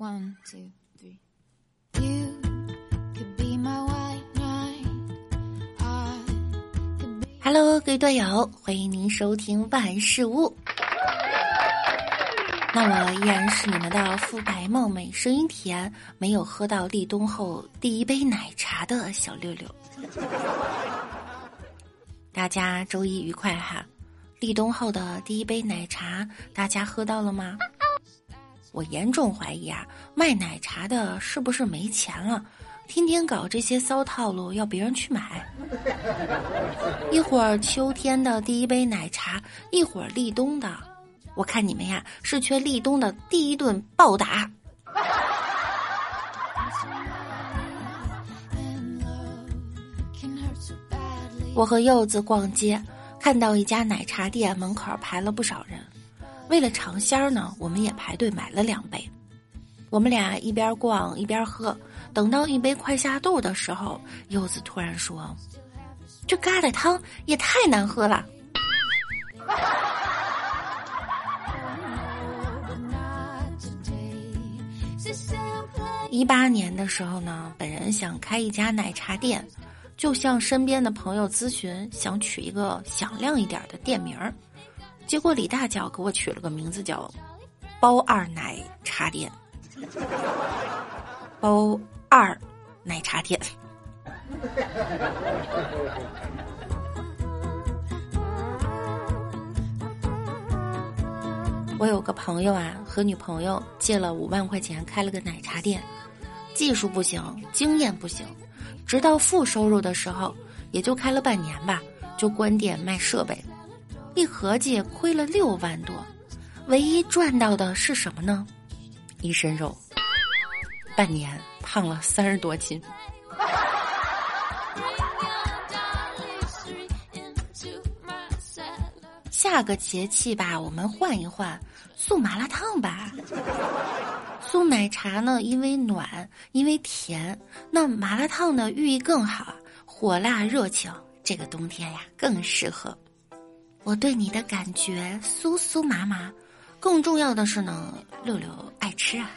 One, two, three. You to be my white night Hello，各位队友，欢迎您收听万事屋。那我依然是你们的肤白貌美、声音甜、没有喝到立冬后第一杯奶茶的小六六。大家周一愉快哈！立冬后的第一杯奶茶，大家喝到了吗？我严重怀疑啊，卖奶茶的是不是没钱了？天天搞这些骚套路，要别人去买。一会儿秋天的第一杯奶茶，一会儿立冬的，我看你们呀是缺立冬的第一顿暴打。我和柚子逛街，看到一家奶茶店门口排了不少人。为了尝鲜儿呢，我们也排队买了两杯。我们俩一边逛一边喝，等到一杯快下肚的时候，柚子突然说：“这疙瘩汤也太难喝了。”一八年的时候呢，本人想开一家奶茶店，就向身边的朋友咨询，想取一个响亮一点的店名儿。结果李大脚给我取了个名字叫“包二奶茶店”，包二奶茶店。我有个朋友啊，和女朋友借了五万块钱开了个奶茶店，技术不行，经验不行，直到负收入的时候，也就开了半年吧，就关店卖设备，一合计亏了六万多，唯一赚到的是什么呢？一身肉，半年胖了三十多斤。下个节气吧，我们换一换，送麻辣烫吧。送奶茶呢，因为暖，因为甜，那麻辣烫呢寓意更好，火辣热情，这个冬天呀更适合。我对你的感觉酥酥麻麻，更重要的是呢，六六爱吃啊。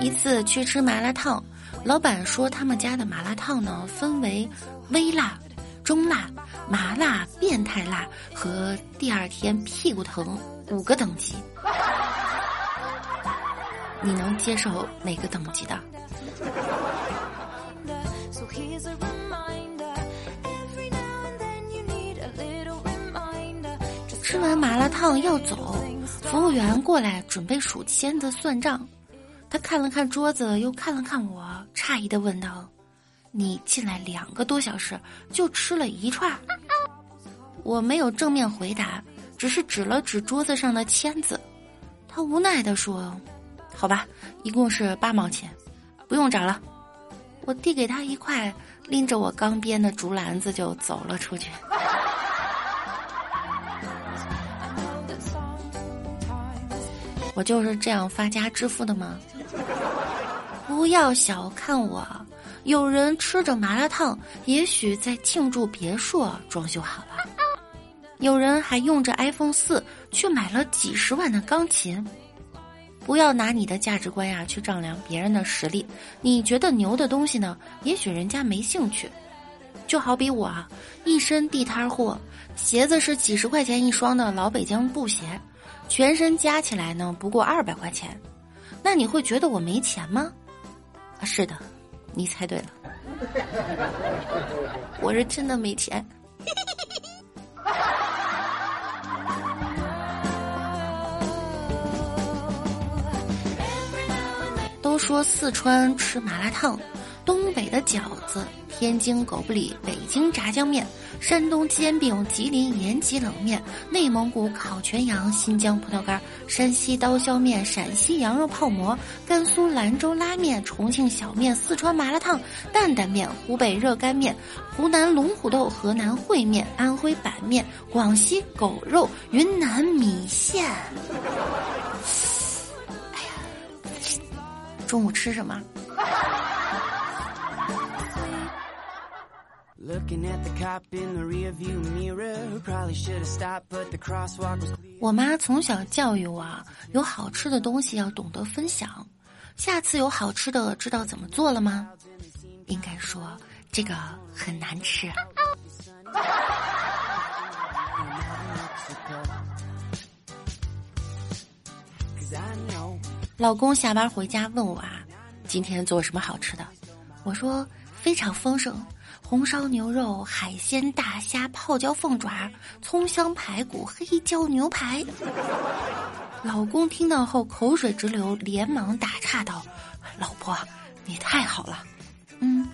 一次去吃麻辣烫，老板说他们家的麻辣烫呢分为微辣、中辣、麻辣、变态辣和第二天屁股疼五个等级。你能接受哪个等级的？吃完麻辣烫要走，服务员过来准备数签子算账。他看了看桌子，又看了看我，诧异的问道：“你进来两个多小时，就吃了一串？”我没有正面回答，只是指了指桌子上的签子。他无奈的说：“好吧，一共是八毛钱，不用找了。”我递给他一块，拎着我刚编的竹篮子就走了出去。我就是这样发家致富的吗？不要小看我，有人吃着麻辣烫，也许在庆祝别墅装修好了；有人还用着 iPhone 四去买了几十万的钢琴。不要拿你的价值观呀去丈量别人的实力，你觉得牛的东西呢，也许人家没兴趣。就好比我啊，一身地摊货，鞋子是几十块钱一双的老北京布鞋，全身加起来呢不过二百块钱，那你会觉得我没钱吗？啊，是的，你猜对了，我是真的没钱。都说四川吃麻辣烫，东北的饺子，天津狗不理，北京炸酱面，山东煎饼，吉林延吉冷面，内蒙古烤全羊，新疆葡萄干，山西刀削面，陕西羊肉泡馍，甘肃兰州拉面，重庆小面，四川麻辣烫，担担面，湖北热干面，湖南龙虎豆，河南烩面，安徽板面，广西狗肉，云南米线。哎呀，中午吃什么？我妈从小教育我，有好吃的东西要懂得分享。下次有好吃的，知道怎么做了吗？应该说这个很难吃。老公下班回家问我啊，今天做什么好吃的？我说非常丰盛，红烧牛肉、海鲜、大虾、泡椒凤爪、葱香排骨、黑椒牛排。老公听到后口水直流，连忙打岔道：“老婆，你太好了。嗯，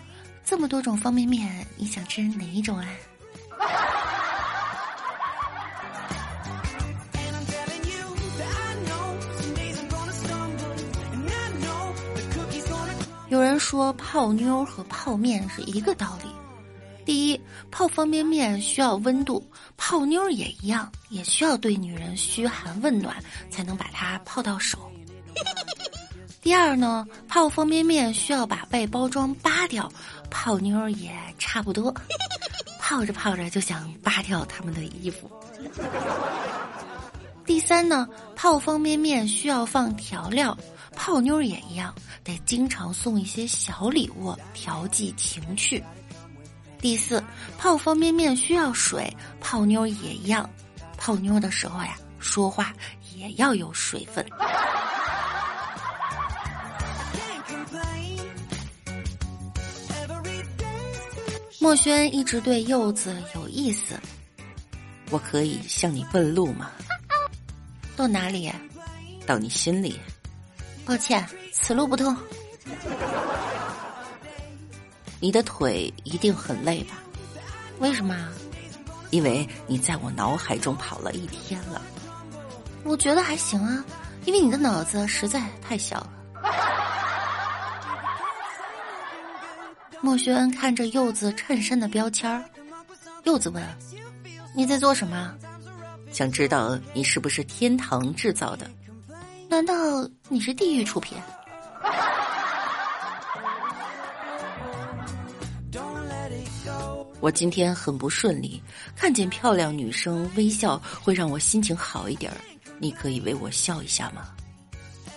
这么多种方便面，你想吃哪一种啊？”有人说泡妞和泡面是一个道理。第一，泡方便面需要温度，泡妞也一样，也需要对女人嘘寒问暖，才能把它泡到手。第二呢，泡方便面需要把外包装扒掉，泡妞也差不多，泡着泡着就想扒掉他们的衣服。第三呢，泡方便面需要放调料。泡妞也一样，得经常送一些小礼物调剂情趣。第四，泡方便面需要水，泡妞也一样，泡妞的时候呀，说话也要有水分。墨轩一直对柚子有意思，我可以向你问路吗？到哪里？到你心里。抱歉，此路不通。你的腿一定很累吧？为什么？因为你在我脑海中跑了一天了。我觉得还行啊，因为你的脑子实在太小了。莫轩恩看着柚子衬衫的标签儿，柚子问：“你在做什么？”想知道你是不是天堂制造的？难道你是地狱出品？我今天很不顺利，看见漂亮女生微笑会让我心情好一点儿。你可以为我笑一下吗？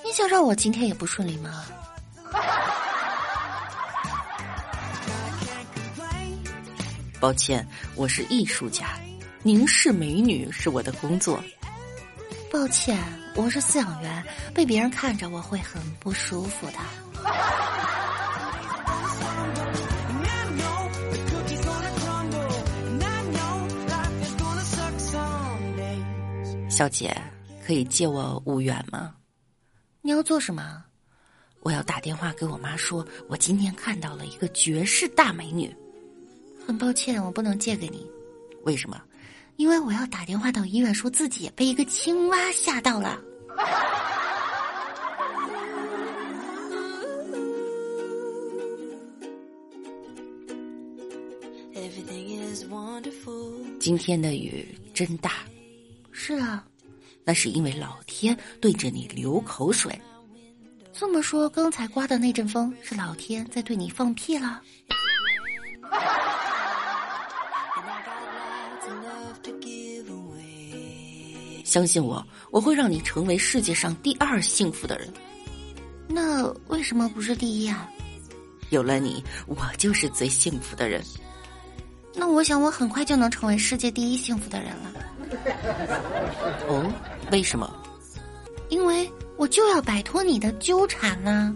你想让我今天也不顺利吗？抱歉，我是艺术家，凝视美女是我的工作。抱歉，我是饲养员，被别人看着我会很不舒服的。小姐，可以借我五元吗？你要做什么？我要打电话给我妈说，我今天看到了一个绝世大美女。很抱歉，我不能借给你。为什么？因为我要打电话到医院，说自己也被一个青蛙吓到了。今天的雨真大。是啊，那是因为老天对着你流口水。这么说，刚才刮的那阵风是老天在对你放屁了？相信我，我会让你成为世界上第二幸福的人。那为什么不是第一啊？有了你，我就是最幸福的人。那我想，我很快就能成为世界第一幸福的人了。哦，为什么？因为我就要摆脱你的纠缠呢。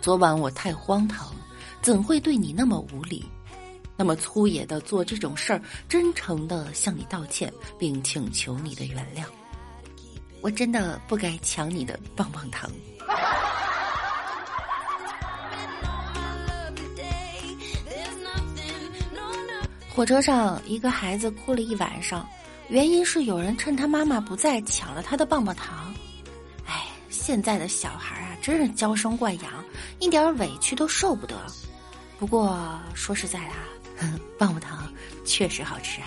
昨晚我太荒唐，怎会对你那么无礼，那么粗野的做这种事儿？真诚的向你道歉，并请求你的原谅。我真的不该抢你的棒棒糖。火车上，一个孩子哭了一晚上，原因是有人趁他妈妈不在抢了他的棒棒糖。哎，现在的小孩啊，真是娇生惯养。一点委屈都受不得，不过说实在的，棒棒糖确实好吃啊。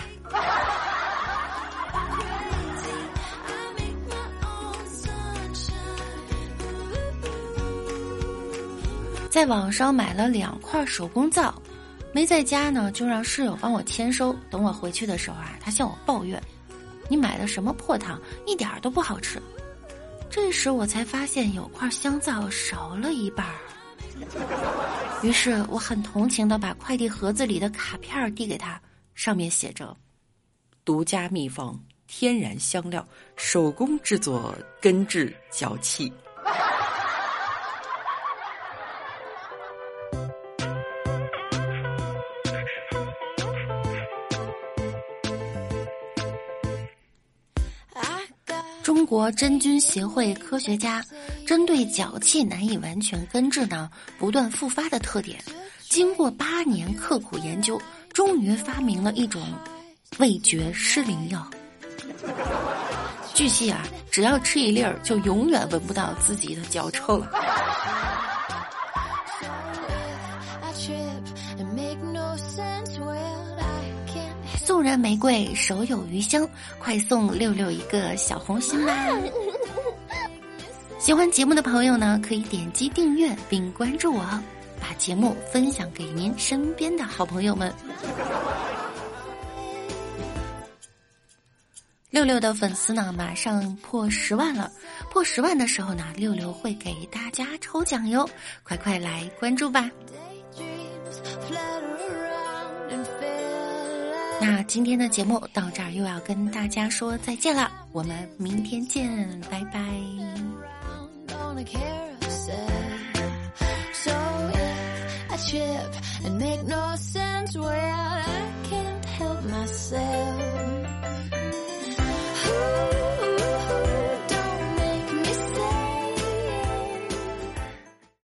在网上买了两块手工皂，没在家呢，就让室友帮我签收。等我回去的时候啊，他向我抱怨：“你买的什么破糖，一点都不好吃。”这时我才发现有块香皂少了一半儿。于是我很同情的把快递盒子里的卡片递给他，上面写着：“独家秘方，天然香料，手工制作，根治脚气。”中国真菌协会科学家针对脚气难以完全根治呢，不断复发的特点，经过八年刻苦研究，终于发明了一种味觉失灵药。据悉啊，只要吃一粒儿，就永远闻不到自己的脚臭了。人玫瑰，手有余香，快送六六一个小红心吧！喜欢节目的朋友呢，可以点击订阅并关注我，把节目分享给您身边的好朋友们。六六的粉丝呢，马上破十万了，破十万的时候呢，六六会给大家抽奖哟，快快来关注吧！那今天的节目到这儿又要跟大家说再见了，我们明天见，拜拜。